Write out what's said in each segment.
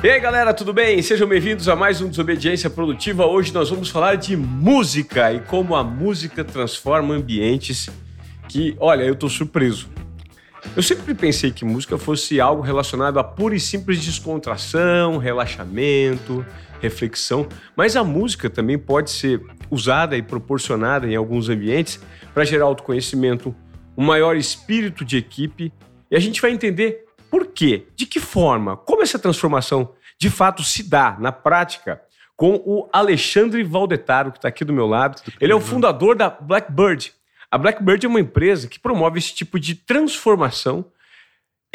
E aí galera, tudo bem? Sejam bem-vindos a mais um Desobediência Produtiva. Hoje nós vamos falar de música e como a música transforma ambientes que, olha, eu tô surpreso. Eu sempre pensei que música fosse algo relacionado a pura e simples descontração, relaxamento, reflexão, mas a música também pode ser usada e proporcionada em alguns ambientes para gerar autoconhecimento, um maior espírito de equipe, e a gente vai entender por quê, de que forma, como essa transformação de fato se dá na prática com o Alexandre Valdetaro, que está aqui do meu lado. Ele é o fundador da Blackbird. A Blackbird é uma empresa que promove esse tipo de transformação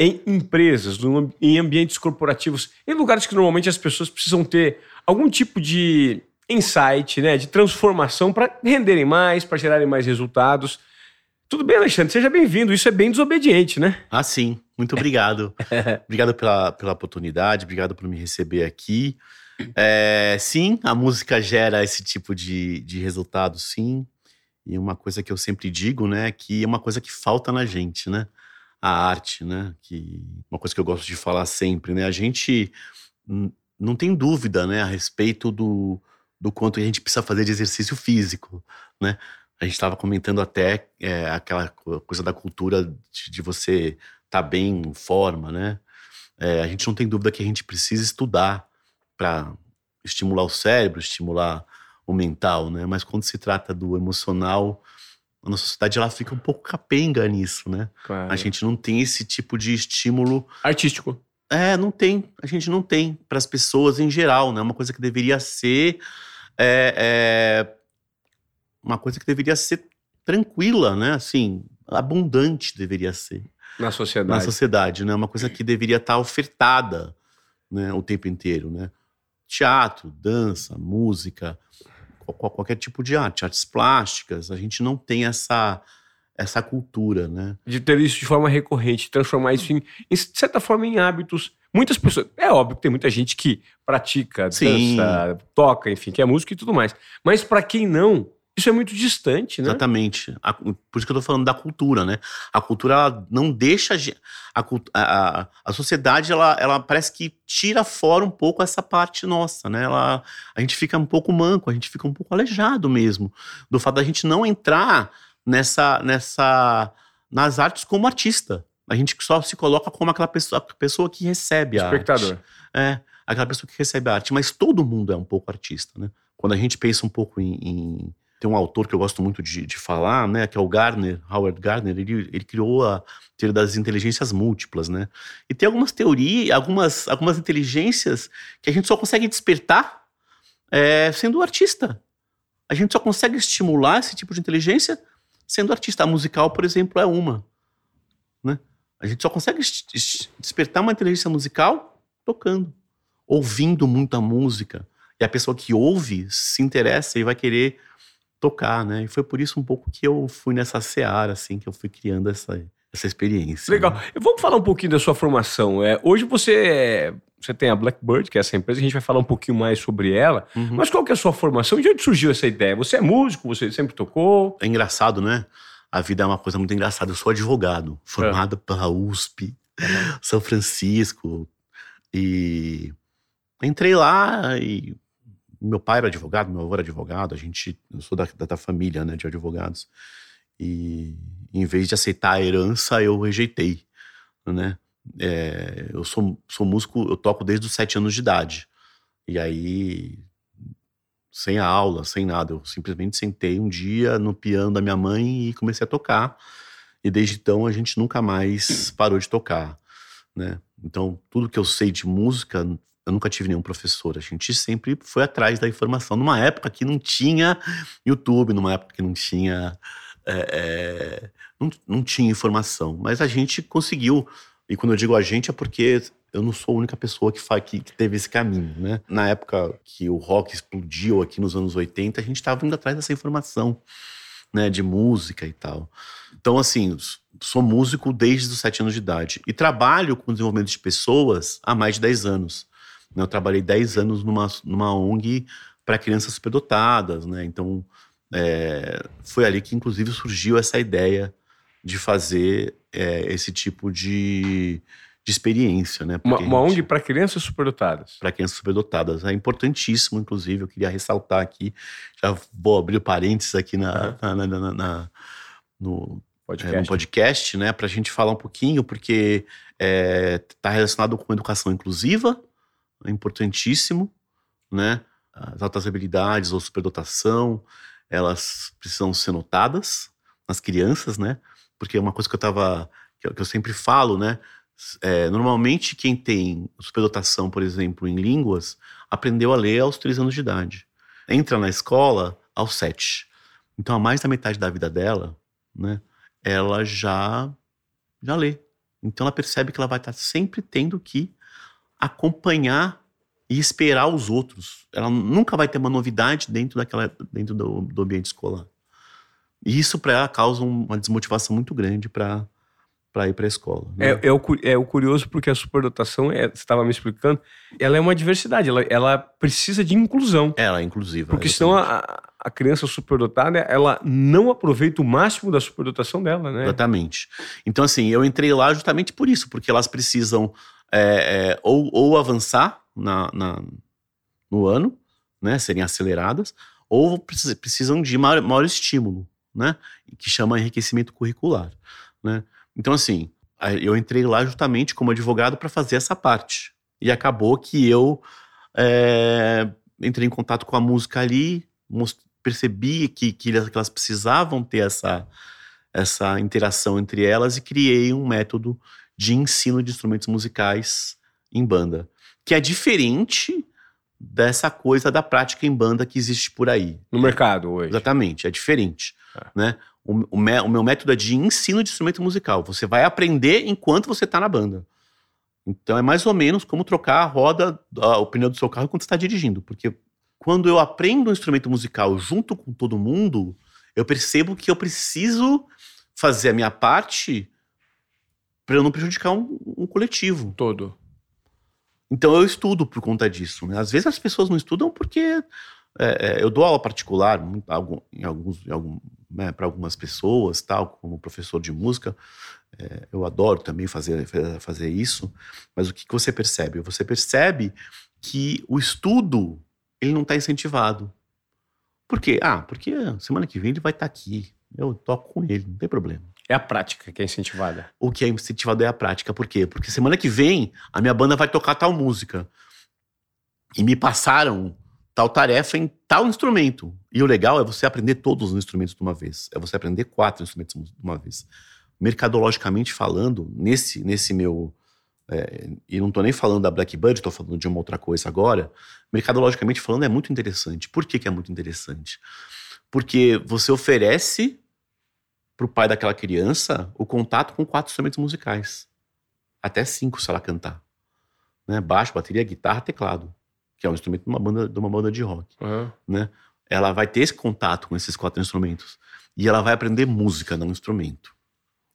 em empresas, em ambientes corporativos, em lugares que normalmente as pessoas precisam ter algum tipo de insight, né, de transformação para renderem mais, para gerarem mais resultados. Tudo bem, Alexandre? Seja bem-vindo. Isso é bem desobediente, né? Ah, sim. Muito obrigado. obrigado pela, pela oportunidade, obrigado por me receber aqui. É, sim, a música gera esse tipo de, de resultado, sim. E uma coisa que eu sempre digo, né, que é uma coisa que falta na gente, né? A arte, né? Que uma coisa que eu gosto de falar sempre, né? A gente não tem dúvida, né, a respeito do, do quanto a gente precisa fazer de exercício físico, né? A gente estava comentando até é, aquela coisa da cultura de, de você tá bem em forma, né? É, a gente não tem dúvida que a gente precisa estudar para estimular o cérebro, estimular o mental, né? Mas quando se trata do emocional, a nossa sociedade ela fica um pouco capenga nisso, né? Claro. A gente não tem esse tipo de estímulo artístico. É, não tem. A gente não tem para as pessoas em geral, né? Uma coisa que deveria ser é, é uma coisa que deveria ser tranquila, né? Assim, abundante deveria ser. Na sociedade. Na sociedade, né? Uma coisa que deveria estar ofertada né, o tempo inteiro, né? Teatro, dança, música, qualquer tipo de arte, artes plásticas, a gente não tem essa essa cultura, né? De ter isso de forma recorrente, transformar isso em, em de certa forma em hábitos. Muitas pessoas, é óbvio que tem muita gente que pratica, Sim. dança, toca, enfim, que é música e tudo mais. Mas para quem não, isso é muito distante, né? Exatamente. A, por isso que eu tô falando da cultura, né? A cultura, ela não deixa. A, a, a sociedade, ela, ela parece que tira fora um pouco essa parte nossa, né? Ela, a gente fica um pouco manco, a gente fica um pouco aleijado mesmo. Do fato da gente não entrar nessa. nessa nas artes como artista. A gente só se coloca como aquela pessoa, pessoa que recebe a Espectador. arte. É, aquela pessoa que recebe a arte. Mas todo mundo é um pouco artista, né? Quando a gente pensa um pouco em, em tem um autor que eu gosto muito de, de falar, né, que é o Gardner, Howard Gardner, ele, ele criou a teoria das inteligências múltiplas, né? E tem algumas teorias, algumas, algumas inteligências que a gente só consegue despertar é, sendo artista. A gente só consegue estimular esse tipo de inteligência sendo artista. A musical, por exemplo, é uma. Né? A gente só consegue despertar uma inteligência musical tocando, ouvindo muita música. E a pessoa que ouve se interessa e vai querer tocar, né? E foi por isso um pouco que eu fui nessa seara, assim, que eu fui criando essa, essa experiência. Legal. Né? Vamos falar um pouquinho da sua formação. É, hoje você, você tem a Blackbird, que é essa empresa, a gente vai falar um pouquinho mais sobre ela. Uhum. Mas qual que é a sua formação? De onde surgiu essa ideia? Você é músico? Você sempre tocou? É engraçado, né? A vida é uma coisa muito engraçada. Eu sou advogado, formado é. pela USP, uhum. São Francisco. E entrei lá e meu pai era advogado, meu avô era advogado, a gente, eu sou da, da, família, né, de advogados. E em vez de aceitar a herança, eu rejeitei, né? É, eu sou, sou músico, eu toco desde os sete anos de idade. E aí, sem aula, sem nada, eu simplesmente sentei um dia no piano da minha mãe e comecei a tocar. E desde então a gente nunca mais parou de tocar, né? Então, tudo que eu sei de música eu nunca tive nenhum professor. A gente sempre foi atrás da informação. Numa época que não tinha YouTube, numa época que não tinha. É, é, não, não tinha informação. Mas a gente conseguiu. E quando eu digo a gente é porque eu não sou a única pessoa que, faz, que, que teve esse caminho, né? Na época que o rock explodiu aqui nos anos 80, a gente estava indo atrás dessa informação, né? De música e tal. Então, assim, sou músico desde os sete anos de idade. E trabalho com desenvolvimento de pessoas há mais de 10 anos. Né? Eu trabalhei 10 anos numa, numa ONG para crianças superdotadas, né? Então, é, foi ali que, inclusive, surgiu essa ideia de fazer é, esse tipo de, de experiência, né? Uma, uma ONG para crianças superdotadas. Para crianças superdotadas. É importantíssimo, inclusive, eu queria ressaltar aqui, já vou abrir parênteses aqui na, uhum. na, na, na no, podcast. É, no podcast, né? Para a gente falar um pouquinho, porque está é, tá relacionado com educação inclusiva, importantíssimo, né? As altas habilidades ou superdotação, elas precisam ser notadas nas crianças, né? Porque é uma coisa que eu tava, que eu, que eu sempre falo, né? É, normalmente quem tem superdotação, por exemplo, em línguas, aprendeu a ler aos três anos de idade. Entra na escola aos sete. Então, a mais da metade da vida dela, né? Ela já já lê. Então ela percebe que ela vai estar sempre tendo que acompanhar e esperar os outros. Ela nunca vai ter uma novidade dentro daquela dentro do, do ambiente escolar. E isso para ela causa uma desmotivação muito grande para para ir para a escola. Né? É, é, o, é o curioso porque a superdotação, é, você estava me explicando, ela é uma diversidade, ela, ela precisa de inclusão. Ela é inclusiva. Porque senão a, a criança superdotada, ela não aproveita o máximo da superdotação dela, né? Exatamente. Então, assim, eu entrei lá justamente por isso, porque elas precisam é, é, ou, ou avançar na, na, no ano, né, serem aceleradas, ou precisam de maior, maior estímulo, né, que chama enriquecimento curricular, né. Então, assim, eu entrei lá justamente como advogado para fazer essa parte. E acabou que eu é, entrei em contato com a música ali, percebi que, que elas precisavam ter essa, essa interação entre elas e criei um método de ensino de instrumentos musicais em banda, que é diferente dessa coisa da prática em banda que existe por aí. No mercado hoje. Exatamente, é diferente. É. Né? O, o, me, o, meu método é de ensino de instrumento musical. Você vai aprender enquanto você está na banda. Então é mais ou menos como trocar a roda, a, o pneu do seu carro quando você está dirigindo. Porque quando eu aprendo um instrumento musical junto com todo mundo, eu percebo que eu preciso fazer a minha parte para eu não prejudicar um, um, coletivo. Todo. Então eu estudo por conta disso. Né? Às vezes as pessoas não estudam porque é, é, eu dou aula particular em alguns, algum, né, para algumas pessoas, tal, como professor de música. É, eu adoro também fazer, fazer isso. Mas o que, que você percebe? Você percebe que o estudo ele não está incentivado. Por quê? Ah, porque semana que vem ele vai estar tá aqui. Eu toco com ele, não tem problema. É a prática que é incentivada. O que é incentivado é a prática. Por quê? Porque semana que vem a minha banda vai tocar tal música. E me passaram tal tarefa em tal instrumento. E o legal é você aprender todos os instrumentos de uma vez. É você aprender quatro instrumentos de uma vez. Mercadologicamente falando, nesse, nesse meu. É, e não estou nem falando da Blackbird, estou falando de uma outra coisa agora. Mercadologicamente falando, é muito interessante. Por que, que é muito interessante? Porque você oferece para o pai daquela criança o contato com quatro instrumentos musicais. Até cinco, se ela cantar. Né? Baixo, bateria, guitarra, teclado. Que é um instrumento de uma banda de, uma banda de rock. Uhum. Né? Ela vai ter esse contato com esses quatro instrumentos. E ela vai aprender música, não instrumento.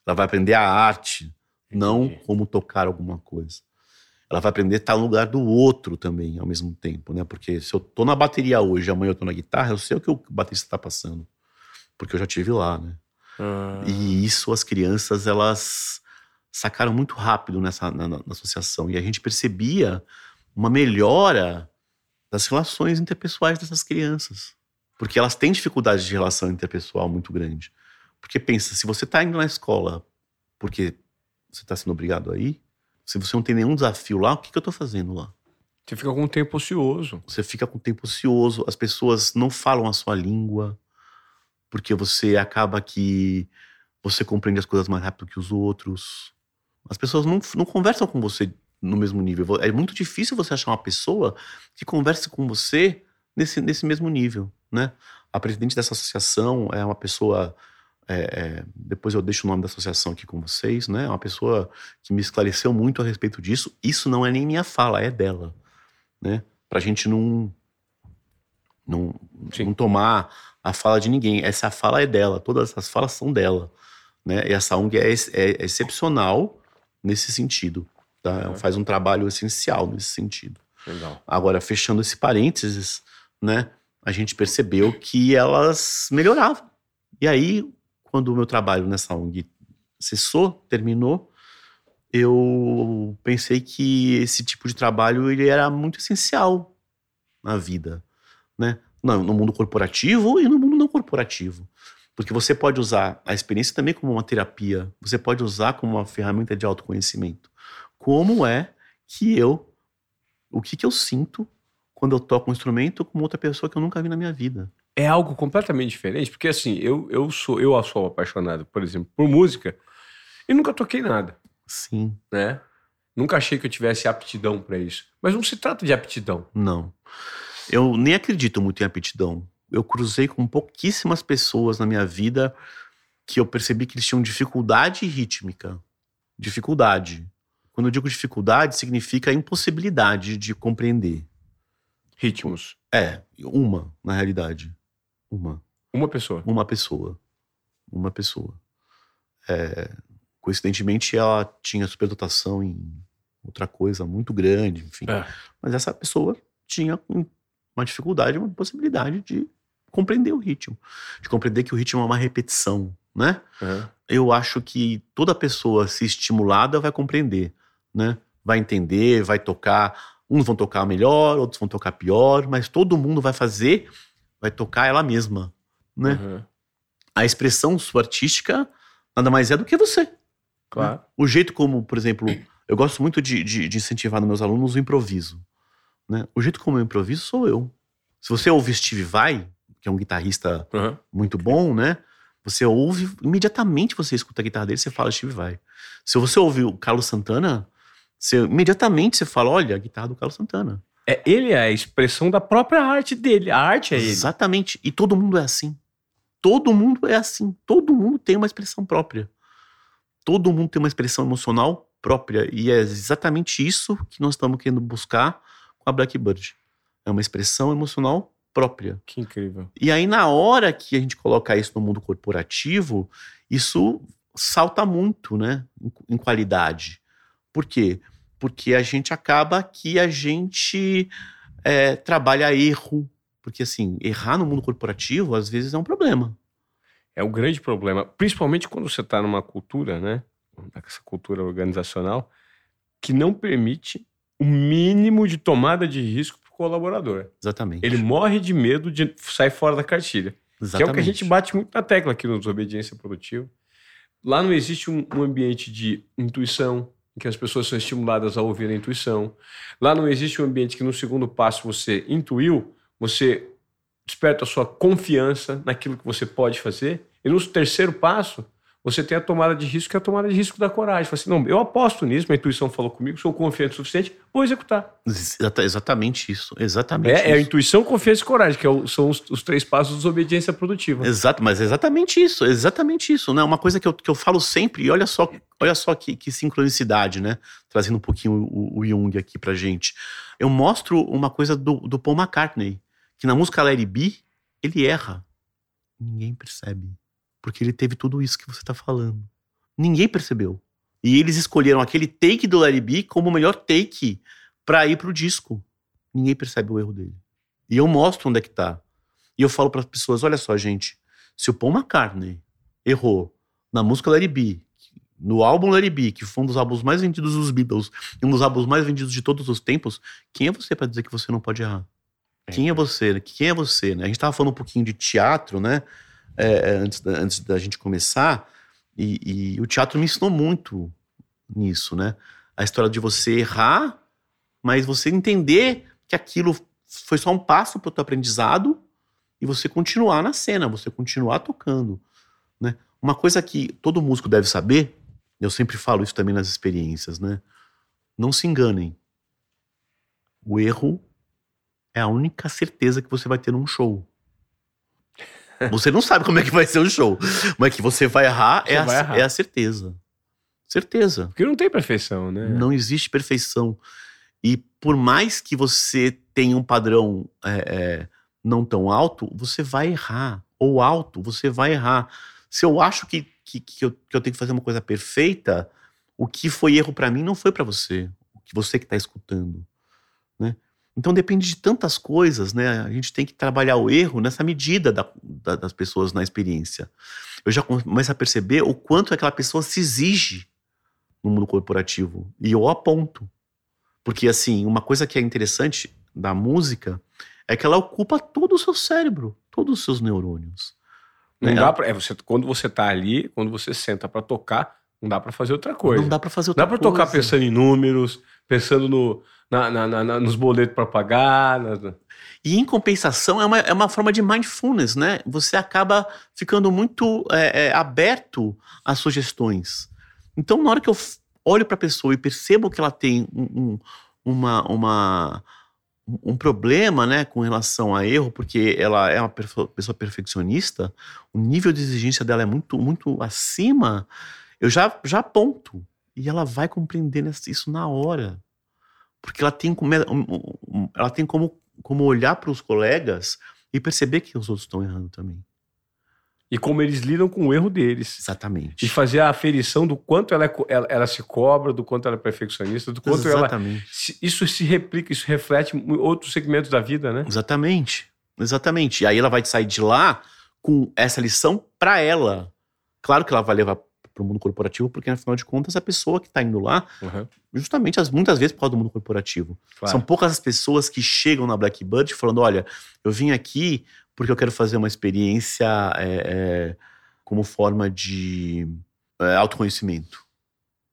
Ela vai aprender a arte, não como tocar alguma coisa. Ela vai aprender a estar no lugar do outro também, ao mesmo tempo, né? Porque se eu tô na bateria hoje, amanhã eu tô na guitarra, eu sei o que o baterista está passando. Porque eu já tive lá, né? Ah. E isso as crianças, elas sacaram muito rápido nessa na, na, associação. E a gente percebia uma melhora das relações interpessoais dessas crianças. Porque elas têm dificuldade de relação interpessoal muito grande. Porque pensa, se você está indo na escola porque você está sendo obrigado a ir, se você não tem nenhum desafio lá, o que, que eu estou fazendo lá? Você fica com o tempo ocioso. Você fica com o tempo ocioso, as pessoas não falam a sua língua, porque você acaba que você compreende as coisas mais rápido que os outros. As pessoas não, não conversam com você no mesmo nível. É muito difícil você achar uma pessoa que converse com você nesse, nesse mesmo nível, né? A presidente dessa associação é uma pessoa é, é, depois eu deixo o nome da associação aqui com vocês, né? É uma pessoa que me esclareceu muito a respeito disso. Isso não é nem minha fala, é dela, né? Pra gente não não, não tomar a fala de ninguém. Essa fala é dela, todas essas falas são dela. Né? E essa ONG é, é excepcional nesse sentido. Tá? É. Faz um trabalho essencial nesse sentido. Legal. Agora, fechando esse parênteses, né, a gente percebeu que elas melhoravam. E aí, quando o meu trabalho nessa ONG cessou, terminou, eu pensei que esse tipo de trabalho ele era muito essencial na vida, né? No, mundo corporativo e no mundo não corporativo. Porque você pode usar a experiência também como uma terapia, você pode usar como uma ferramenta de autoconhecimento. Como é que eu, o que, que eu sinto quando eu toco um instrumento com outra pessoa que eu nunca vi na minha vida? É algo completamente diferente, porque assim, eu, eu sou eu sou apaixonado, por exemplo, por música e nunca toquei nada. Sim. Né? Nunca achei que eu tivesse aptidão para isso. Mas não se trata de aptidão. Não. Eu nem acredito muito em aptidão. Eu cruzei com pouquíssimas pessoas na minha vida que eu percebi que eles tinham dificuldade rítmica. Dificuldade. Quando eu digo dificuldade, significa impossibilidade de compreender. Ritmos. É, uma, na realidade. Uma. Uma pessoa. Uma pessoa. Uma pessoa. É, coincidentemente, ela tinha superdotação em outra coisa muito grande, enfim. É. Mas essa pessoa tinha uma dificuldade, uma possibilidade de compreender o ritmo. De compreender que o ritmo é uma repetição, né? Uhum. Eu acho que toda pessoa, se estimulada, vai compreender, né? Vai entender, vai tocar. Uns vão tocar melhor, outros vão tocar pior, mas todo mundo vai fazer, vai tocar ela mesma, né? Uhum. A expressão sua artística nada mais é do que você. Claro. O jeito como, por exemplo, eu gosto muito de, de, de incentivar nos meus alunos o improviso. Né? O jeito como eu improviso sou eu. Se você ouve Steve Vai, que é um guitarrista Uhum. muito bom, né? Você ouve, imediatamente você escuta a guitarra dele, você fala Steve Vai. Se você ouve o Carlos Santana, você, imediatamente você fala, olha, a guitarra do Carlos Santana. É, ele é a expressão da própria arte dele. A arte é ele. Exatamente. E todo mundo é assim. Todo mundo é assim. Todo mundo tem uma expressão própria. Todo mundo tem uma expressão emocional própria. E é exatamente isso que nós estamos querendo buscar com a Blackbird. É uma expressão emocional própria. Que incrível. E aí, na hora que a gente coloca isso no mundo corporativo, isso salta muito, né? Em, qualidade. Por quê? Porque a gente acaba que a gente é, trabalha erro. Porque, assim, errar no mundo corporativo, às vezes, é um problema. É um grande problema, principalmente quando você está numa cultura, né? Essa cultura organizacional que não permite o mínimo de tomada de risco para o colaborador. Exatamente. Ele morre de medo de sair fora da cartilha. Que é o que a gente bate muito na tecla aqui no Desobediência Produtiva. Lá não existe um, um ambiente de intuição, em que as pessoas são estimuladas a ouvir a intuição. Lá não existe um ambiente que no segundo passo você intuiu, você desperta a sua confiança naquilo que você pode fazer. E no terceiro passo, você tem a tomada de risco, que é a tomada de risco da coragem. Fala assim, não, eu aposto nisso, minha intuição falou comigo, sou confiante o suficiente, vou executar. Exata- exatamente isso. Exatamente É, é a isso. intuição, confiança e coragem, que é o- são os, os três passos da desobediência produtiva. Exato, mas é exatamente isso, é exatamente isso, né? Uma coisa que eu, que eu falo sempre, e olha só, olha só que, que sincronicidade, né? Trazendo um pouquinho o, o Jung aqui pra gente. Eu mostro uma coisa do, do Paul McCartney, que na música Larry B, ele erra. Ninguém percebe. Porque ele teve tudo isso que você tá falando. Ninguém percebeu. E eles escolheram aquele take do Larry B como o melhor take pra ir pro disco. Ninguém percebe o erro dele. E eu mostro onde é que tá. E eu falo para as pessoas: olha só, gente, se o Paul McCartney errou na música Larry B, no álbum Larry B, que foi um dos álbuns mais vendidos dos Beatles e um dos álbuns mais vendidos de todos os tempos, quem é você para dizer que você não pode errar? Quem é você? Quem é você? Né? A gente tava falando um pouquinho de teatro, né? É, é, antes, da, antes da gente começar, e, e o teatro me ensinou muito nisso, né? A história de você errar, mas você entender que aquilo foi só um passo para o teu aprendizado e você continuar na cena, você continuar tocando, né? Uma coisa que todo músico deve saber, eu sempre falo isso também nas experiências, né? Não se enganem. O erro é a única certeza que você vai ter num show. Você não sabe como é que vai ser o show, mas que você vai errar, Você é, vai a, errar. é a certeza. Certeza. Porque não tem perfeição, né? Não existe perfeição. E por mais que você tenha um padrão é, é, não tão alto, você vai errar. Ou alto, você vai errar. Se eu acho que, que, que, eu, que eu tenho que fazer uma coisa perfeita, o que foi erro pra mim não foi pra você. O que você que tá escutando. Né? Então depende de tantas coisas, né? A gente tem que trabalhar o erro nessa medida da- da- das pessoas na experiência. Eu já começo a perceber o quanto aquela pessoa se exige no mundo corporativo. E eu aponto. Porque, assim, uma coisa que é interessante da música é que ela ocupa todo o seu cérebro, todos os seus neurônios. Não né? dá pra, é, você, quando você tá ali, quando você senta pra tocar, não dá pra fazer outra coisa. Não dá pra fazer outra Dá pra coisa. tocar pensando em números, pensando no, na, na- na- nos boletos pra pagar. E em compensação, é uma, é uma forma de mindfulness, né? Você acaba ficando muito é, é, aberto às sugestões. Então, na hora que eu olho para a pessoa e percebo que ela tem um, um- uma, uma- um problema né, com relação a erro, porque ela é uma pessoa perfeccionista, o nível de exigência dela é muito, muito acima, eu já, já aponto. E ela vai compreender isso na hora. Porque ela tem como, ela tem como, como olhar para os colegas e perceber que os outros estão errando também. E como eles lidam com o erro deles. Exatamente. E fazer a aferição do quanto ela, é ela, ela se cobra, do quanto ela é perfeccionista, do quanto ela. Exatamente. se- Isso se replica, isso reflete em outros segmentos da vida, né? Exatamente. Exatamente. E aí ela vai sair de lá com essa lição para ela. Claro que ela vai levar para o mundo corporativo, porque afinal de contas a pessoa que está indo lá, justamente as, muitas vezes por causa do mundo corporativo. Claro. São poucas as pessoas que chegam na Blackbird falando: olha, eu vim aqui porque eu quero fazer uma experiência é, é, como forma de é, autoconhecimento.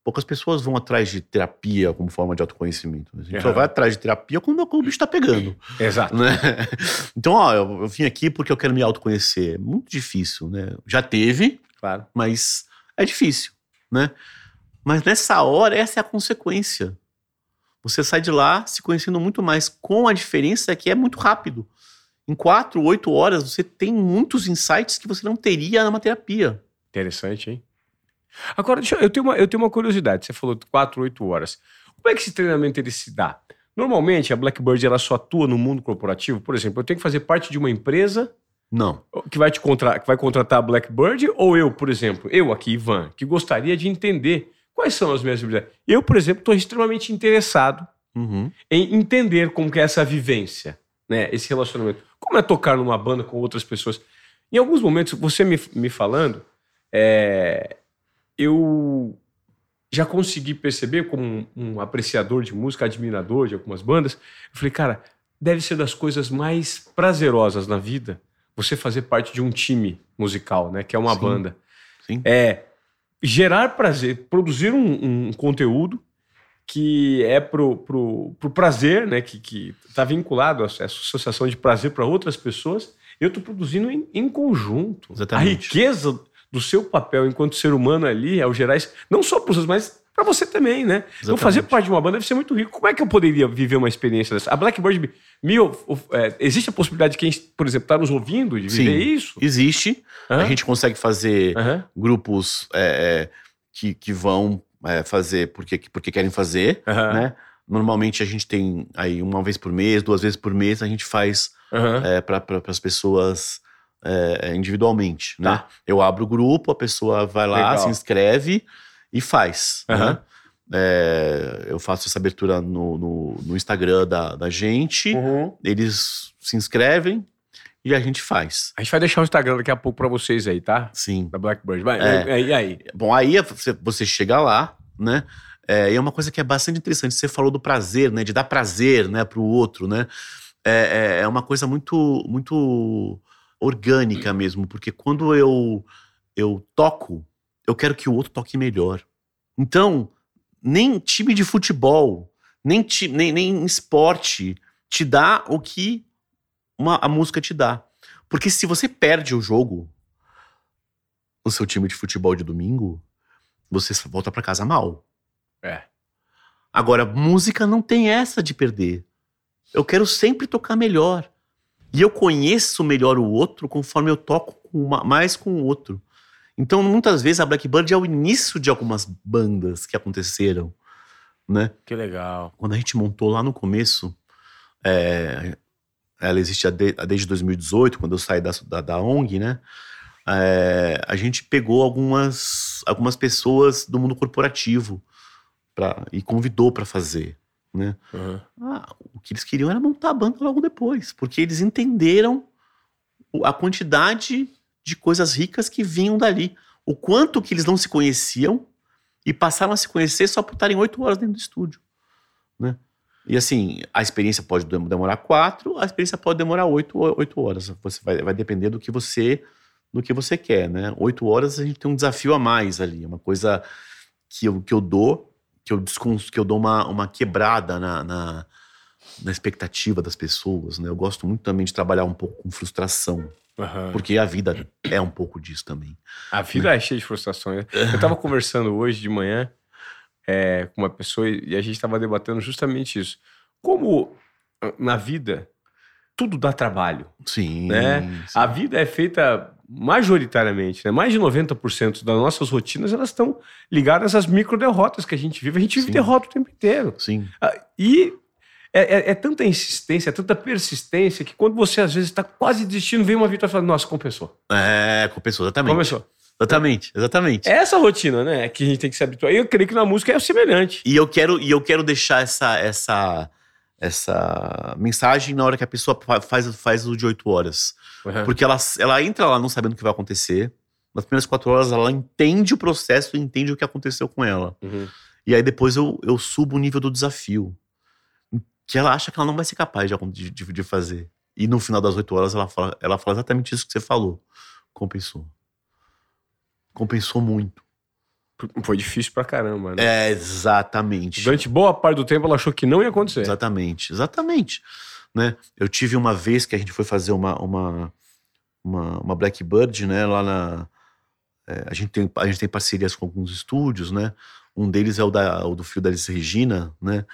Poucas pessoas vão atrás de terapia como forma de autoconhecimento. A gente só Aham. vai atrás de terapia quando o bicho está pegando. Exato. né? Então, ó, eu, eu vim aqui porque eu quero me autoconhecer. Muito difícil, né? Já teve, Claro. mas é difícil, né? Mas nessa hora, essa é a consequência. Você sai de lá se conhecendo muito mais, com a diferença que é muito rápido. Em quatro, oito horas, você tem muitos insights que você não teria numa terapia. Interessante, hein? Agora, eu, eu, tenho uma, eu tenho uma curiosidade. Você falou 4, 8 horas. Como é que esse treinamento ele se dá? Normalmente, a Blackbird ela só atua no mundo corporativo. Por exemplo, eu tenho que fazer parte de uma empresa Não. que vai, te contra, que vai contratar a Blackbird, ou eu, por exemplo, eu aqui, Ivan, que gostaria de entender quais são as minhas habilidades. Eu, por exemplo, estou extremamente interessado Uhum. em entender como que é essa vivência, né? Esse relacionamento. Como é tocar numa banda com outras pessoas. Em alguns momentos, você me, me falando, é, eu já consegui perceber como um, um apreciador de música, admirador de algumas bandas. Eu falei, cara, deve ser das coisas mais prazerosas na vida você fazer parte de um time musical, né? Que é uma Sim. banda. Sim. É gerar prazer, produzir um, um conteúdo que é pro, pro, pro prazer, né? Que, que tá vinculado a essa associação de prazer para outras pessoas. Eu tô produzindo em, em conjunto. Exatamente. A riqueza do seu papel enquanto ser humano ali é o gerar isso, não só para os mas para você também, né? Então Exatamente. fazer parte de uma banda deve ser muito rico. Como é que eu poderia viver uma experiência dessa? A Blackbird me, é, existe a possibilidade de quem, por exemplo, está nos ouvindo de viver Sim. isso? Existe. Hã? A gente consegue fazer Aham. grupos é, é, que, que vão é, fazer porque, porque querem fazer, Aham. né? Normalmente a gente tem aí uma vez por mês, duas vezes por mês, a gente faz Aham. é, para pra, as pessoas é, individualmente, né? Tá. Eu abro o grupo, a pessoa vai lá, Legal. se inscreve e faz, Aham. né? É, eu faço essa abertura no, no, no Instagram da, da gente, Uhum. eles se inscrevem e a gente faz. A gente vai deixar o Instagram daqui a pouco para vocês aí, tá? Sim. Da Blackbird. Vai, É. é, e aí? Bom, aí você, você chega lá, né? É, e é uma coisa que é bastante interessante. Você falou do prazer, né? De dar prazer, né, para o outro, né? É, é- é uma coisa muito, muito orgânica mesmo, porque quando eu eu toco, eu quero que o outro toque melhor. Então, nem time de futebol, nem, ti, nem, nem esporte te dá o que uma, a música te dá. Porque se você perde o jogo, o seu time de futebol de domingo, você volta pra casa mal. É. Agora, música não tem essa de perder. Eu quero sempre tocar melhor. E eu conheço melhor o outro conforme eu toco com uma- mais com o outro. Então, muitas vezes, a Blackbird é o início de algumas bandas que aconteceram, né? Que legal. Quando a gente montou lá no começo, é, ela existe desde 2018, quando eu saí da, da, da ONG, né? É, a gente pegou algumas, algumas pessoas do mundo corporativo pra, e convidou para fazer, né? Uhum. Ah, o que eles queriam era montar a banda logo depois, porque eles entenderam a quantidade de coisas ricas que vinham dali. O quanto que eles não se conheciam e passaram a se conhecer só por estarem oito horas dentro do estúdio, né? E assim, a experiência pode demorar quatro, a experiência pode demorar oito, oito horas. Você vai, vai depender do que você do que você quer, né? Oito horas a gente tem um desafio a mais ali, uma coisa que eu, que eu dou, que eu, que eu dou uma, uma quebrada na, na, na expectativa das pessoas, né? Eu gosto muito também de trabalhar um pouco com frustração. Uhum. Porque a vida é um pouco disso também. A vida é cheia de frustrações. Eu estava conversando hoje de manhã é, com uma pessoa e a gente estava debatendo justamente isso. Como na vida tudo dá trabalho. Sim, né? sim. A vida é feita majoritariamente, né? mais de 90% das nossas rotinas elas estão ligadas às micro derrotas que a gente vive. A gente vive sim. derrota o tempo inteiro. Sim. Ah, e é, é, é, tanta insistência, tanta persistência, que quando você às vezes está quase desistindo, vem uma vitória e fala, nossa, compensou. É, compensou, exatamente. Compensou. Exatamente, exatamente. É essa rotina, né? Que a gente tem que se habituar. E eu creio que na música é semelhante. E eu quero, e eu quero deixar essa, essa, essa mensagem na hora que a pessoa faz, faz o de oito horas. Uhum. Porque ela, ela entra lá não sabendo o que vai acontecer. Nas primeiras quatro horas, ela entende o processo entende o que aconteceu com ela. Uhum. E aí depois eu, eu subo o nível do desafio que ela acha que ela não vai ser capaz de, de, de fazer. E no final das oito horas ela fala, ela fala exatamente isso que você falou. Compensou. Compensou muito. Foi difícil pra caramba, né? É, exatamente. Durante boa parte do tempo ela achou que não ia acontecer. Exatamente, exatamente. Né? Eu tive uma vez que a gente foi fazer uma, uma, uma, uma Blackbird, né? Lá na. É, a, gente tem, a gente tem parcerias com alguns estúdios, né? Um deles é o, da, o do fio da Alice Regina, né?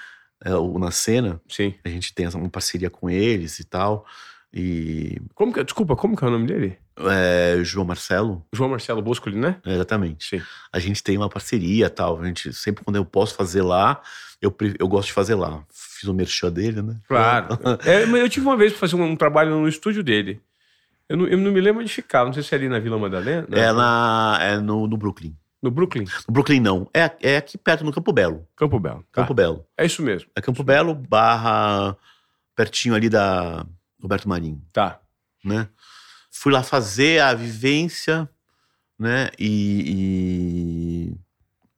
É, o Na Cena. Sim. A gente tem uma parceria com eles e tal. E. Como que, desculpa, como que é o nome dele? É João Marcelo. João Marcelo Boscoli, né? É, exatamente. Sim. A gente tem uma parceria tal. A gente, sempre quando eu posso fazer lá, eu, eu gosto de fazer lá. Fiz o merchan dele, né? Claro. é, eu tive uma vez para fazer um trabalho no estúdio dele. Eu não, eu não me lembro onde ficava. Não sei se é ali na Vila Madalena. É, na, é no, no Brooklyn. No Brooklyn? No Brooklyn não. É, é aqui perto, no Campo Belo. Campo Belo. Tá. Campo Belo. É isso mesmo. É Campo Belo barra pertinho ali da Roberto Marinho. Tá. Né? Fui lá fazer a vivência, né? E. e...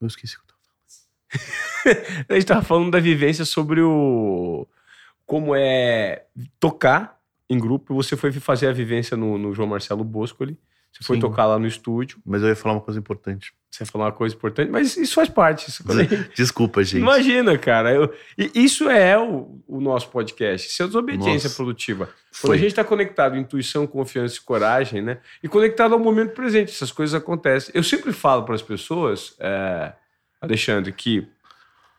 Eu esqueci o que eu tava falando. a gente tava falando da vivência sobre o. Como é tocar em grupo. Você foi fazer a vivência no, no João Marcelo Boscoli. Você foi Sim. tocar lá no estúdio. Mas eu ia falar uma coisa importante. Você ia falar uma coisa importante, mas isso faz parte. Isso Desculpa, gente. Imagina, cara. Eu, isso é o, o, nosso podcast. Isso é desobediência Nossa. produtiva. Quando a gente está conectado intuição, confiança e coragem, né? E conectado ao momento presente, essas coisas acontecem. Eu sempre falo para as pessoas, é, Alexandre, que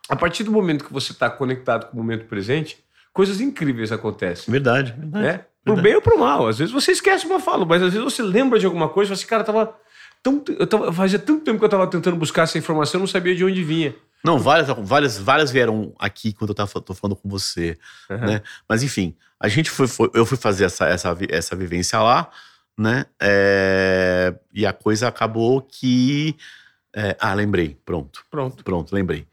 a partir do momento que você está conectado com o momento presente, coisas incríveis acontecem. Verdade, verdade. Né? Pro bem ou pro mal. Às vezes você esquece uma fala, mas às vezes você lembra de alguma coisa e fala assim, cara, tava tão, eu tava, fazia tanto tempo que eu tava tentando buscar essa informação, eu não sabia de onde vinha. Não, várias, várias, várias vieram aqui quando eu tava, tô falando com você, uhum. né? Mas enfim, a gente foi, foi, eu fui fazer essa, essa, essa vivência lá, né? É, e a coisa acabou que... É, ah, lembrei. Pronto. Pronto. Pronto, lembrei.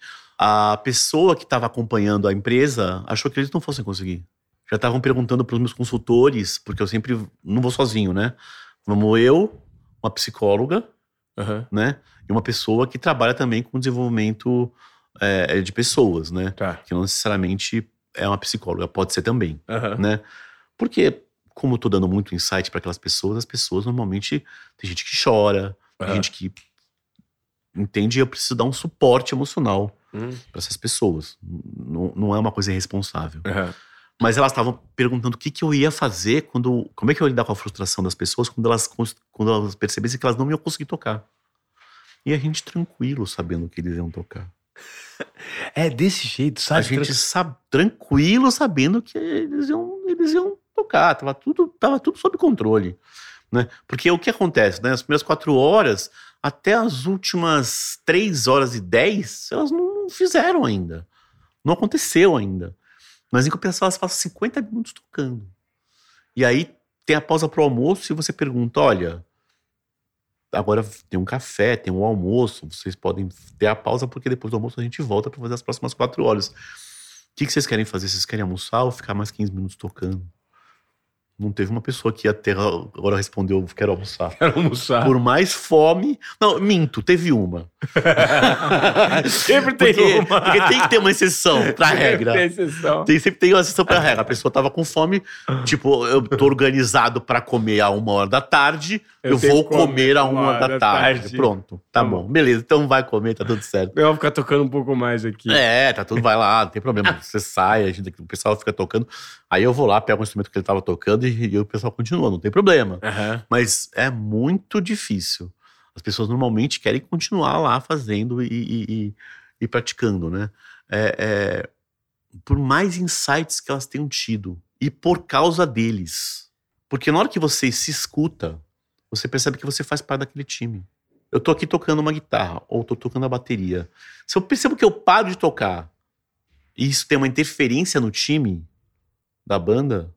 A pessoa que estava acompanhando a empresa achou que eles não fossem conseguir já estavam perguntando para os meus consultores, porque eu sempre não vou sozinho, né? Vamos eu, uma psicóloga, uhum. né? E uma pessoa que trabalha também com desenvolvimento é, de pessoas, né? Tá. Que não necessariamente é uma psicóloga, pode ser também, uhum. né? Porque, como eu tô dando muito insight para aquelas pessoas, as pessoas normalmente tem gente que chora, uhum. tem gente que entende, eu preciso dar um suporte emocional uhum. para essas pessoas. Não, não é uma coisa irresponsável. Uhum. Mas elas estavam perguntando o que, que eu ia fazer quando. Como é que eu ia lidar com a frustração das pessoas quando elas, quando elas percebessem que elas não iam conseguir tocar. E a gente tranquilo, sabendo que eles iam tocar. É desse jeito, sabe? A gente sabe, tranquilo, sabendo que eles iam, eles iam tocar. Tava tudo, tava tudo sob controle. Né? Porque o que acontece, né? As primeiras quatro horas, até as últimas três horas e dez, elas não fizeram ainda. Não aconteceu ainda. Mas em compensação, elas passam 50 minutos tocando. E aí tem a pausa para o almoço e você pergunta: olha, agora tem um café, tem um almoço, vocês podem ter a pausa, porque depois do almoço a gente volta para fazer as próximas quatro horas. O que, que vocês querem fazer? Vocês querem almoçar ou ficar mais 15 minutos tocando? Não teve uma pessoa que até agora respondeu, quero almoçar. Quero almoçar. Por mais fome. Não, minto, teve uma. Sempre tem Porque, uma. porque tem que ter uma exceção pra regra. Tem exceção. Tem, sempre tem uma exceção pra regra. A pessoa tava com fome, tipo, eu tô organizado pra comer a uma hora da tarde, Eu eu, vou comer a uma da tarde. tarde. Pronto, tá Tá bom. bom. Beleza, então vai comer, tá tudo certo. Eu vou ficar tocando um pouco mais aqui. É, tá tudo, vai lá, não tem problema. Você sai, a gente, o pessoal fica tocando. Aí eu vou lá, pego o instrumento que ele tava tocando e, e o pessoal continua, não tem problema. Aham. Mas é muito difícil. As pessoas normalmente querem continuar lá fazendo e, e- e- e praticando, né? É- é, por mais insights que elas tenham tido e por causa deles. Porque na hora que você se escuta, você percebe que você faz parte daquele time. Eu tô aqui tocando uma guitarra ou tô tocando a bateria. Se eu percebo que eu paro de tocar e isso tem uma interferência no time da banda,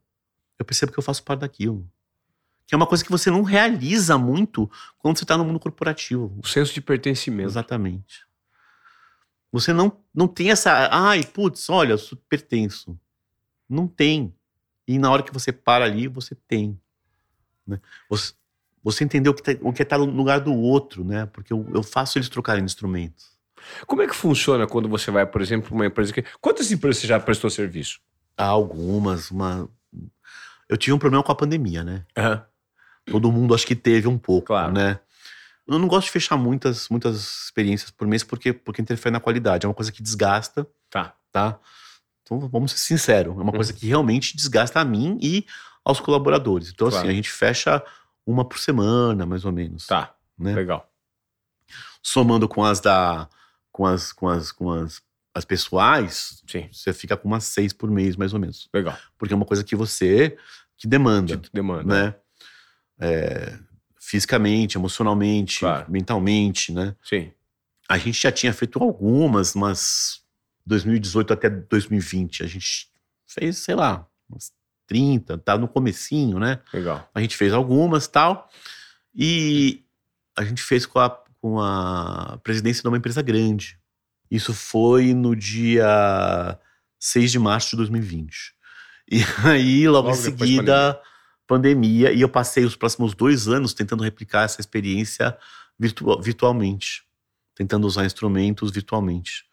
eu percebo que eu faço parte daquilo. Que é uma coisa que você não realiza muito quando você está no mundo corporativo. O senso de pertencimento. Exatamente. Você não, não tem essa. Ai, putz, olha, eu sou- pertenço. Não tem. E na hora que você para ali, você tem. né? Você, você entendeu o que, tá, o que é estar no lugar do outro, né? Porque eu, eu faço eles trocarem instrumentos. Como é que funciona quando você vai, por exemplo, para uma empresa que. Quantas empresas você já prestou serviço? Há algumas, uma. Eu tive um problema com a pandemia, né? Aham. Todo mundo acho que teve um pouco, Claro. né? Eu não gosto de fechar muitas, muitas experiências por mês porque, porque interfere na qualidade. É uma coisa que desgasta, Tá. tá? Então vamos ser sinceros. É uma coisa que realmente desgasta a mim e aos colaboradores. Então, Claro. assim, a gente fecha uma por semana, mais ou menos. Tá. Né? Legal. Somando com as da. com as, com as, com as, as pessoais, Sim. você fica com umas seis por mês, mais ou menos. Legal. Porque é uma coisa que você que demanda. Te demanda. né? É, fisicamente, emocionalmente, Claro. mentalmente, né? Sim. A gente já tinha feito algumas, mas 2018 até 2020 a gente fez, sei lá, umas 30, tá no comecinho, né? Legal. A gente fez algumas tal e a gente fez com a, com a presidência de uma empresa grande. Isso foi no dia 6 de março de 2020. E aí, logo, Logo em seguida, pandemia. e eu passei os próximos dois anos tentando replicar essa experiência virtua- virtualmente, tentando usar instrumentos virtualmente.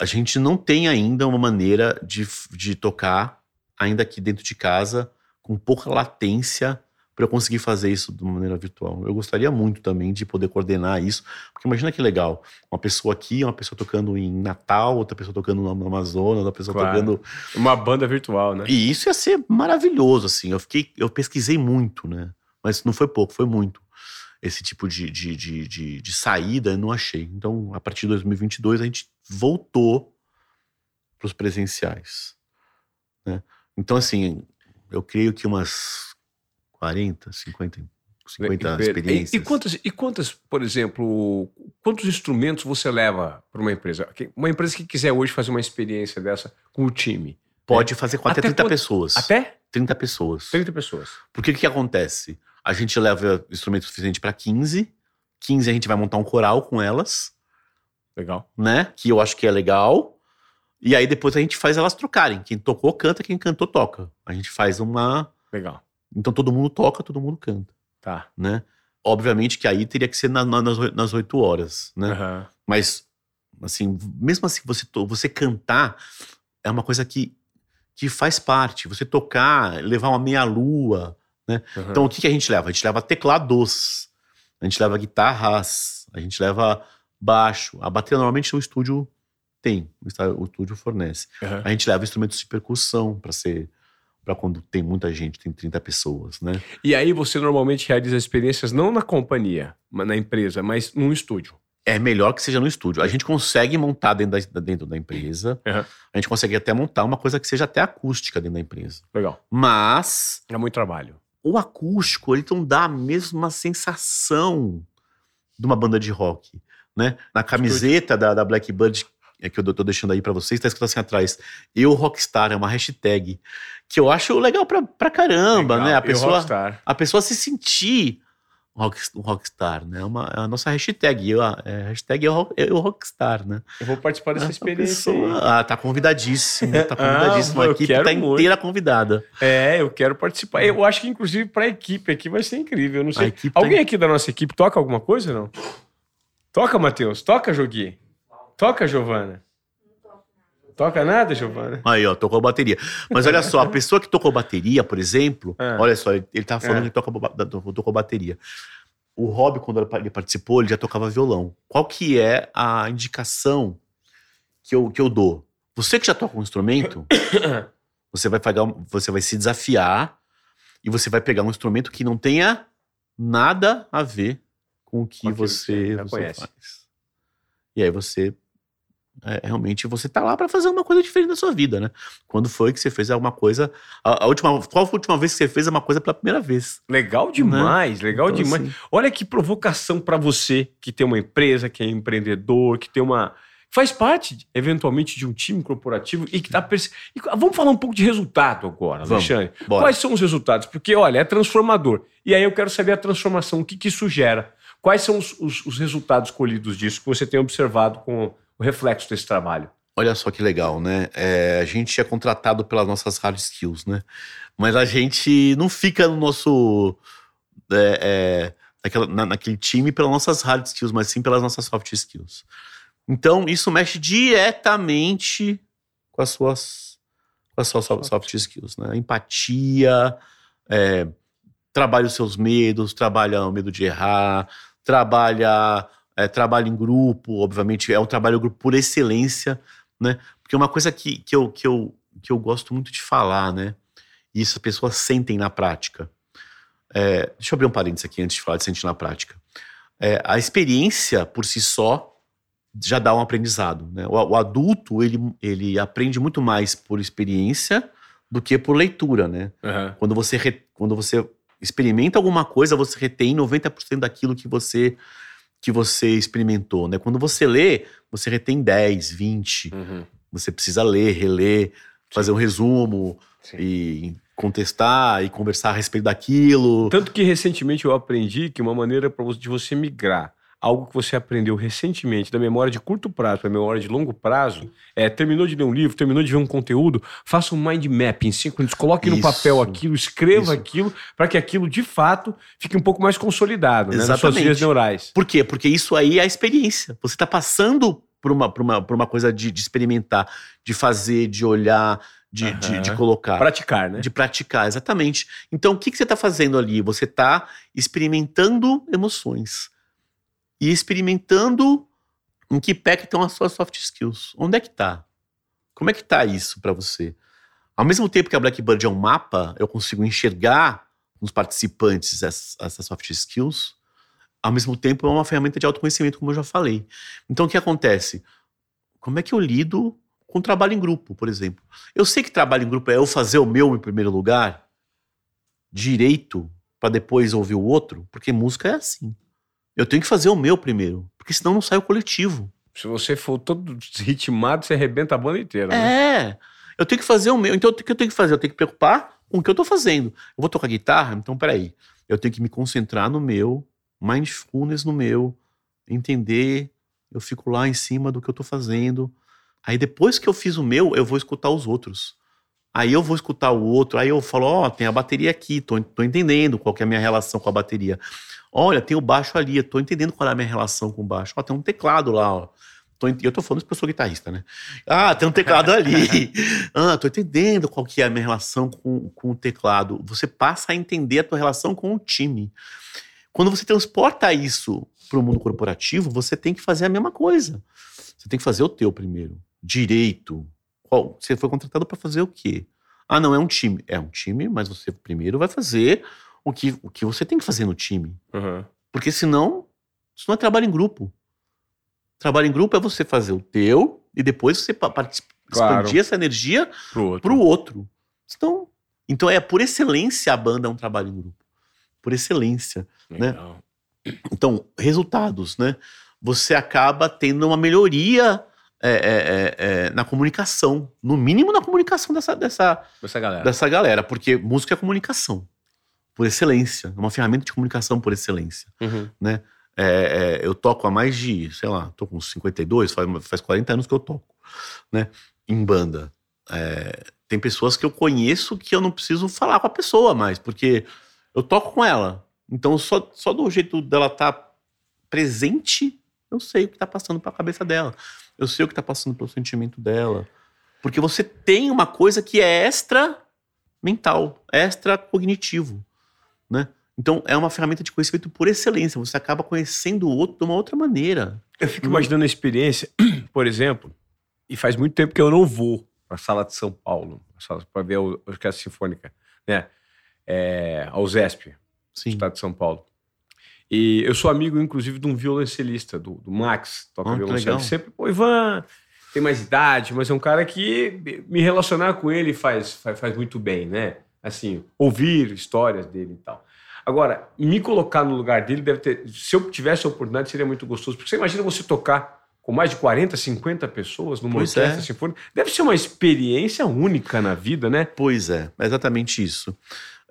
A gente não tem ainda uma maneira de, de tocar, ainda aqui dentro de casa, com pouca latência para eu conseguir fazer isso de uma maneira virtual. Eu gostaria muito também de poder coordenar isso, porque imagina que legal, uma pessoa aqui, uma pessoa tocando em Natal, outra pessoa tocando no Amazonas, outra pessoa Claro. tocando Uma banda virtual, né? e isso ia ser maravilhoso, assim. Eu fiquei, eu pesquisei muito, né? Mas não foi pouco, foi muito. Esse tipo de, de, de, de, de saída eu não achei. Então, a partir de 2022, a gente voltou para os presenciais. Né? Então, assim, eu creio que umas 40, 50, 50 E- experiências. E, e quantas, e quantas, por exemplo, quantos instrumentos você leva para uma empresa? Uma empresa que quiser hoje fazer uma experiência dessa com o time. Pode fazer com até, Até 30 quant- pessoas. Até 30 pessoas. 30 pessoas. Porque o que acontece? A gente leva instrumento suficiente para 15. 15 a gente vai montar um coral com elas, Legal. né? Que eu acho que é legal. E aí depois a gente faz elas trocarem. Quem tocou, canta. Quem cantou, toca. A gente faz uma. Legal. Então todo mundo toca, todo mundo canta, Tá. né? Obviamente que aí teria que ser na- na- nas, oi- nas 8 horas, né? Aham. Mas, assim, mesmo assim, você, você cantar é uma coisa que, que faz parte. Você tocar, levar uma meia-lua, aham. Então, o que, que a gente leva? A gente leva teclados, a gente leva guitarras, a gente leva baixo. A bateria normalmente o estúdio tem, o estúdio fornece. Aham. A gente leva instrumentos de percussão para ser para quando tem muita gente, tem 30 pessoas, né? E aí você normalmente realiza experiências não na companhia, mas na empresa, mas num estúdio. É melhor que seja no estúdio. A gente consegue montar dentro da, dentro da empresa, Aham. a gente consegue até montar uma coisa que seja até acústica dentro da empresa. Legal. Mas É muito trabalho. o acústico, ele não dá a mesma sensação de uma banda de rock, né? Na camiseta da, da Blackbird, é que eu tô deixando aí pra vocês, tá escrito assim atrás, eu rockstar, é uma hashtag, que eu acho legal pra, pra caramba, Legal. né? A pessoa, a pessoa se sentir rock, um rockstar, né? É uma, é a nossa hashtag. Eu, a é, hashtag é o, é o rockstar, né? Eu vou participar dessa experiência. Pessoa, ah, tá convadíssimo. Tá convidadíssimo. ah, a equipe tá muito. inteira convidada. É, eu quero participar. Eu acho que, inclusive, pra equipe aqui vai ser incrível. Eu não sei. Alguém tá... aqui da nossa equipe toca alguma coisa, não? Toca, Matheus. Toca, Joguinho. Toca, Giovana. Toca nada, Giovana? Aí, ó, tocou bateria. Mas olha só, a pessoa que tocou bateria, por exemplo, é. olha só, ele, ele tava falando é. que tocou, tocou bateria. O Rob, quando ele participou, ele já tocava violão. Qual que é a indicação que eu, que eu dou? Você que já toca um instrumento, você vai pegar, você vai se desafiar e você vai pegar um instrumento que não tenha nada a ver com o que você, você faz. E aí você é, realmente você tá lá para fazer uma coisa diferente da sua vida, né? Quando foi que você fez alguma coisa. A, a, última, qual foi a última vez que você fez uma coisa pela primeira vez? Legal demais, né? legal então, demais. Assim, Olha que provocação para você que tem uma empresa, que é empreendedor, que tem uma. Faz parte, eventualmente, de um time corporativo e que tá. Perce... E vamos falar um pouco de resultado agora, vamos, Alexandre. Bora. Quais são os resultados? Porque, olha, é transformador. E aí eu quero saber a transformação, o que, que isso gera. Quais são os, os, os resultados colhidos disso que você tem observado com o reflexo desse trabalho. Olha só que legal, né? É, a gente é contratado pelas nossas hard skills, né? Mas a gente não fica no nosso. É, é, naquela, na, naquele time pelas nossas hard skills, mas sim pelas nossas soft skills. Então, isso mexe diretamente com as suas, com as suas soft, soft skills, né? Empatia, é, trabalha os seus medos, trabalha o medo de errar, trabalha é, trabalho em grupo, obviamente, é um trabalho em grupo por excelência, né? Porque uma coisa que, que, eu, que, eu, que eu gosto muito de falar, né? E isso as pessoas sentem na prática. É, deixa eu abrir um parênteses aqui antes de falar de sentir na prática. É, a experiência por si só já dá um aprendizado. Né? O, o, adulto ele, ele aprende muito mais por experiência do que por leitura. Né? Uhum. Quando, você re, quando você experimenta alguma coisa, você retém 90% daquilo que você que você experimentou, né? Quando você lê, você retém 10, 20. Uhum. Você precisa ler, reler, fazer um resumo Sim. e contestar e conversar a respeito daquilo. Tanto que recentemente eu aprendi que uma maneira de você migrar algo que você aprendeu recentemente da memória de curto prazo para memória de longo prazo, é, terminou de ler um livro, terminou de ver um conteúdo, faça um mind map em cinco minutos, coloque Isso. no papel aquilo, escreva Isso. aquilo, para que aquilo de fato fique um pouco mais consolidado né, nas suas vias neurais. Por quê? Porque isso aí é a experiência. Você está passando por uma, por uma, por uma coisa de, de experimentar, de fazer, de olhar, de, uhum. de, de, colocar. Praticar, né? De praticar, exatamente. Então, o que, que você está fazendo ali? Você está experimentando emoções e experimentando em que pé que estão as suas soft skills. Onde é que está? Como é que está isso para você? Ao mesmo tempo que a Blackbird é um mapa, eu consigo enxergar nos participantes essas, essas soft skills. Ao mesmo tempo, é uma ferramenta de autoconhecimento, como eu já falei. Então, o que acontece? Como é que eu lido com trabalho em grupo, por exemplo? Eu sei que trabalho em grupo é eu fazer o meu em primeiro lugar, direito, para depois ouvir o outro, porque música é assim. Eu tenho que fazer o meu primeiro, porque senão não sai o coletivo. Se você for todo ritmado, você arrebenta a banda inteira. Né? É. Eu tenho que fazer o meu. Então, o que eu tenho que fazer? Eu tenho que preocupar com o que eu tô fazendo. Eu vou tocar guitarra? Então, peraí. Eu tenho que me concentrar no meu, mindfulness no meu, entender. Eu fico lá em cima do que eu tô fazendo. Aí, depois que eu fiz o meu, eu vou escutar os outros. Aí eu vou escutar o outro, aí eu falo, ó, oh, tem a bateria aqui, tô, tô entendendo qual é a minha relação com a bateria. Olha, tem o baixo ali, eu tô entendendo qual é a minha relação com o baixo. Ó, tem um teclado lá, ó. Tô, eu tô falando isso porque eu sou guitarrista, né? Ah, tem um teclado ali. ah, tô entendendo qual que é a minha relação com, com o teclado. Você passa a entender a tua relação com o time. Quando você transporta isso para o mundo corporativo, você tem que fazer a mesma coisa. Você tem que fazer o teu primeiro. Direito. Qual? Você foi contratado para fazer o quê? Ah, não, é um time. É um time, mas você primeiro vai fazer o que, o que você tem que fazer no time. Uhum. Porque senão, isso não é trabalho em grupo. Trabalho em grupo é você fazer o teu e depois você claro. expandir essa energia pro outro. pro outro. Então, então é por excelência a banda é um trabalho em grupo. Por excelência? Legal. né? Então, resultados, né? Você acaba tendo uma melhoria é, é, é, é, na comunicação. No mínimo na comunicação dessa, dessa, dessa, galera. dessa galera. Porque música é comunicação. por excelência, é uma ferramenta de comunicação por excelência, Uhum. né? É, eu toco há mais de, sei lá, tô com 52, faz, faz 40 anos que eu toco, né? Em banda. Tem pessoas que eu conheço que eu não preciso falar com a pessoa mais, porque eu toco com ela. Então, só, só do jeito dela estar presente, eu sei o que tá passando pela cabeça dela. Eu sei o que tá passando pelo sentimento dela. Porque você tem uma coisa que é extra mental, extra cognitivo, né? Então, é uma ferramenta de conhecimento por excelência. Você acaba conhecendo o outro de uma outra maneira. Eu fico imaginando a experiência, por exemplo, e faz muito tempo que eu não vou para a sala de São Paulo, para ver a Orquestra Sinfônica, né? É, ao ZESP, Sim. Estado de São Paulo. E eu sou amigo, inclusive, de um violoncelista, do, do Max, toca Ah, violoncelo. Sempre, pô, Ivan tem mais idade, mas é um cara que me relacionar com ele faz, faz, faz muito bem, né? Assim, ouvir histórias dele e tal. Agora, me colocar no lugar dele deve ter. Se eu tivesse a oportunidade, seria muito gostoso. Porque você imagina você tocar com mais de 40, 50 pessoas numa Pois orquestra é. sinfônica. Deve ser uma experiência única na vida, né? Pois é, é exatamente isso.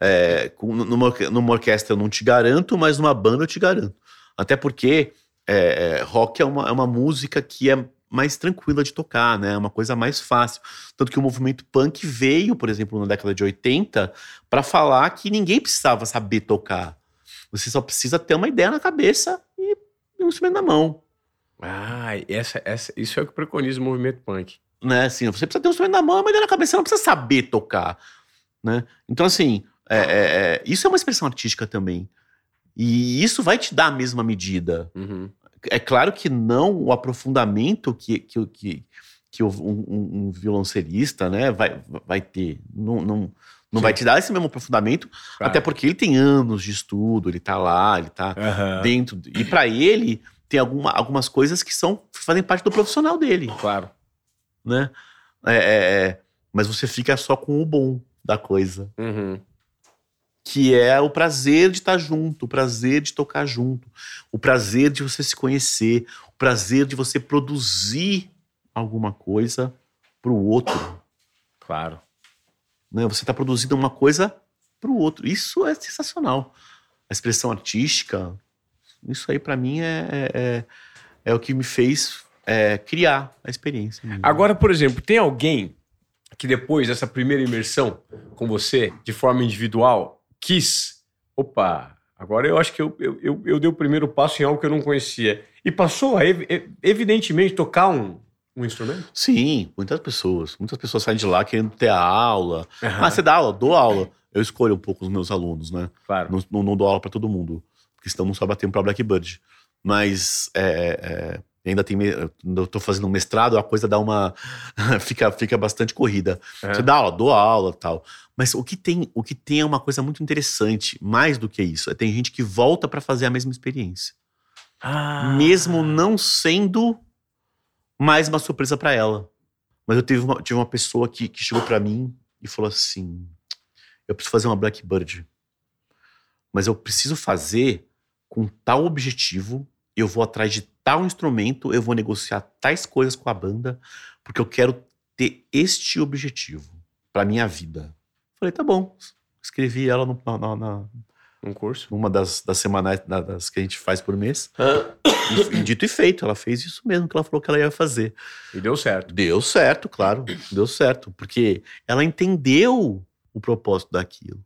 É, com- numa, numa orquestra eu não te garanto, mas numa banda eu te garanto. Até porque é, é, rock é uma, é uma música que é mais tranquila de tocar, né? É uma coisa mais fácil. Tanto que o movimento punk veio, por exemplo, na década de 80, para falar que ninguém precisava saber tocar. Você só precisa ter uma ideia na cabeça e, e um instrumento na mão. Ah, essa, essa, isso é o que preconiza o movimento punk. né? Assim, você precisa ter um instrumento na mão, mas na cabeça você não precisa saber tocar, né? Então, assim, é, é, é, isso é uma expressão artística também. E isso vai te dar a mesma medida. Uhum. É claro que não o aprofundamento que, que, que, que um, um- um violoncelista né, vai, vai ter. Não, não, não Sim. vai te dar esse mesmo aprofundamento, Claro. até porque ele tem anos de estudo, ele tá lá, ele tá Aham. dentro. E para ele, tem alguma, algumas coisas que são fazem parte do profissional dele Claro. né? É, é, é, mas você fica só com o bom da coisa, Uhum. Que é o prazer de estar junto, o prazer de tocar junto, o prazer de você se conhecer, o prazer de você produzir alguma coisa pro outro, Claro. né? Você está produzindo uma coisa pro outro. Isso é sensacional. A expressão artística, isso aí para mim é, é, é, é o que me fez é, criar a experiência. mesmo. Agora, por exemplo, tem alguém que depois dessa primeira imersão com você, de forma individual, quis. Opa, agora eu acho que eu, eu, eu, eu dei o primeiro passo em algo que eu não conhecia. E passou a, ev- ev- evidentemente, tocar um, um instrumento? Sim, muitas pessoas. Muitas pessoas saem de lá querendo ter a aula. Aham, Ah, você dá aula? Dou aula. Eu escolho um pouco os meus alunos, né? claro. Não, não, não dou aula para todo mundo, porque senão não sobra tempo para Blackbird. Mas é, é, ainda tem. Eu tô fazendo um mestrado, a coisa dá uma. fica, fica bastante corrida. É. Você dá aula, dou aula tal. Mas o que tem, o que tem é uma coisa muito interessante, mais do que isso. É tem gente que volta para fazer a mesma experiência. Ah. Mesmo não sendo mais uma surpresa para ela. Mas eu tive uma, tive uma pessoa que, que chegou para mim e falou assim: eu preciso fazer uma Blackbird. Mas eu preciso fazer com tal objetivo, eu vou atrás de tal instrumento, eu vou negociar tais coisas com a banda, porque eu quero ter este objetivo para minha vida. Falei, tá bom. Escrevi ela no- na, Um curso? numa das, das semanais da- das que a gente faz por mês. E, e dito e feito, ela fez isso mesmo que ela falou que ela ia fazer. E deu certo. Deu certo, claro, deu certo, porque ela entendeu o propósito daquilo.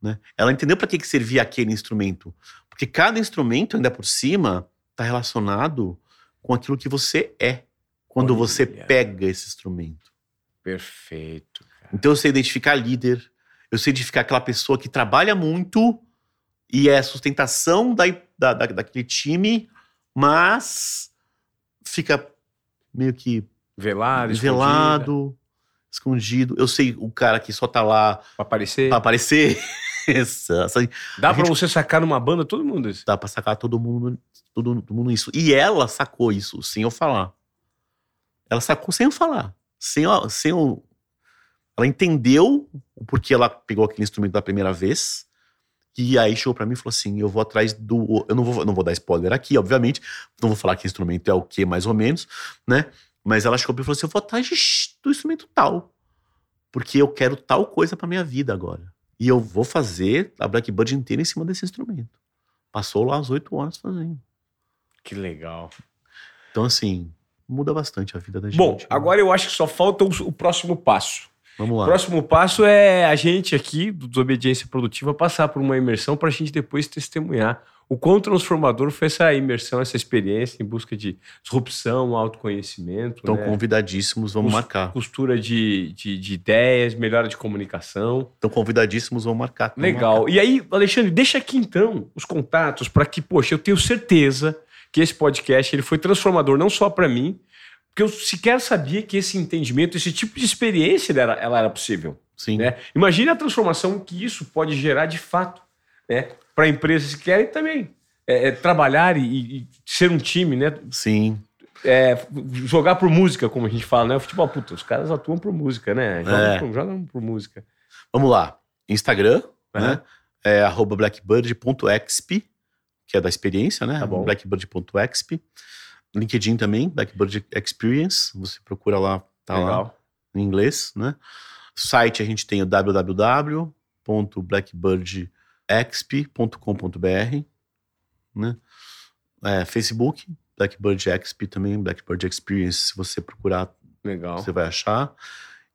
Né? Ela entendeu para que, que servia aquele instrumento. Porque cada instrumento, ainda por cima, está relacionado com aquilo que você é quando Olha. você pega esse instrumento. Perfeito. cara. Então eu sei identificar líder, eu sei identificar aquela pessoa que trabalha muito e é a sustentação da, da, da- daquele time, mas fica meio que Velado, velado, escondido. Eu sei o cara que só tá lá Pra aparecer. pra aparecer. Essa, Dá a pra gente- você sacar numa banda todo mundo isso. dá pra sacar todo mundo, todo, todo mundo isso. E ela sacou isso sem eu falar. Ela sacou sem eu falar. Sem, eu- sem eu, ela entendeu o porquê ela pegou aquele instrumento da primeira vez. E aí chegou pra mim e falou assim: eu vou atrás do. Eu não vou, não vou dar spoiler aqui, obviamente. Não vou falar que instrumento é o que, mais ou menos, né? Mas ela chegou pra mim e falou assim: eu vou atrás do instrumento tal. Porque eu quero tal coisa pra minha vida agora. E eu vou fazer a Blackbird inteira em cima desse instrumento. Passou lá as oito horas fazendo. Que legal. Então, assim, muda bastante a vida da gente. Bom, né? agora eu acho que só falta o, o próximo passo. Vamos lá. O próximo passo é a gente aqui, do Desobediência Produtiva, passar por uma imersão para a gente depois testemunhar o quão transformador foi essa imersão, essa experiência em busca de disrupção, autoconhecimento. Então, né? convidadíssimos, vamos Cos- marcar. Costura de, de, de ideias, melhora de comunicação. Então, convidadíssimos, vamos marcar. Vamos Legal. marcar. E aí, Alexandre, deixa aqui então os contatos para que, poxa, eu tenho certeza que esse podcast ele foi transformador não só para mim, porque eu sequer sabia que esse entendimento, esse tipo de experiência ela, ela era possível. Sim. Né? Imagine a transformação que isso pode gerar de fato né? Para empresas que querem também é, é, trabalhar e, e ser um time, né? Sim. É, jogar por música, como a gente fala, né? O futebol, puta, os caras atuam por música, né? Jogam, É. por, jogam por música. Vamos lá. Instagram, Aham. né? É arroba blackbird.exp, que é da experiência, né? Tá. Blackbird.exp. LinkedIn também, Blackbird Experience. Você procura lá, tá lá Legal. em inglês, né? Site a gente tem o www.blackbirdexp.com.br, né? É, Facebook, Blackbird Exp também, Blackbird Experience, se você procurar, Legal. você vai achar.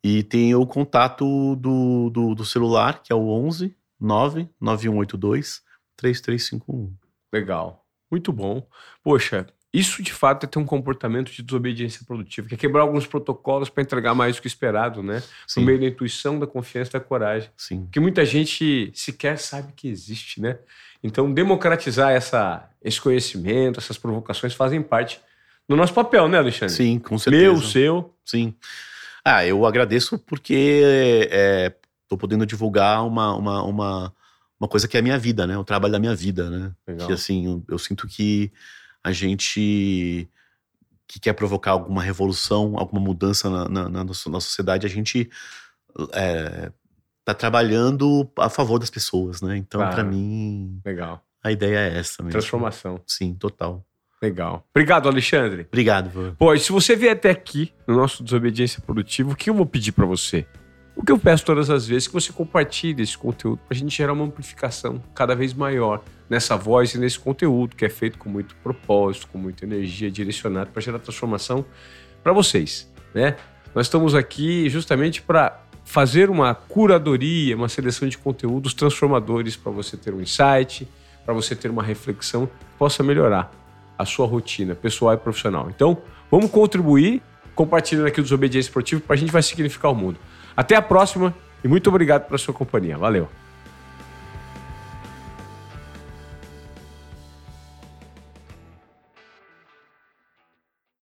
E tem o contato do, do, do celular, que é o 11 99182 3351. Legal. Muito bom. Poxa, isso de fato é ter um comportamento de desobediência produtiva, que é quebrar alguns protocolos para entregar mais do que esperado, né? Sim, No meio da intuição, da confiança da coragem. sim. Porque muita gente sequer sabe que existe, né? Então, democratizar essa, esse conhecimento, essas provocações fazem parte do nosso papel, né, Alexandre? Sim, com certeza. Meu, seu. Sim. Ah, eu agradeço porque é, tô podendo divulgar uma, uma, uma, uma coisa que é a minha vida, né? O trabalho da minha vida, né? Legal. Que assim, eu, eu sinto que a gente que quer provocar alguma revolução, alguma mudança na, na, na nossa, na sociedade, a gente é, tá trabalhando a favor das pessoas, né? Então, Claro. pra mim, Legal. a ideia é essa mesmo. Transformação. Sim, total. Legal. Obrigado, Alexandre. Obrigado, Vô. Pô, e se você vier até aqui no nosso Desobediência Produtiva, o que eu vou pedir pra você? O que eu peço todas as vezes é que você compartilhe esse conteúdo pra gente gerar uma amplificação cada vez maior nessa voz e nesse conteúdo que é feito com muito propósito, com muita energia direcionado para gerar transformação para vocês, né? Nós estamos aqui justamente para fazer uma curadoria, uma seleção de conteúdos transformadores para você ter um insight, para você ter uma reflexão que possa melhorar a sua rotina pessoal e profissional. Então, vamos contribuir compartilhando aqui o Desobediência Esportivo para a gente vai significar o mundo. Até a próxima e muito obrigado pela sua companhia. Valeu!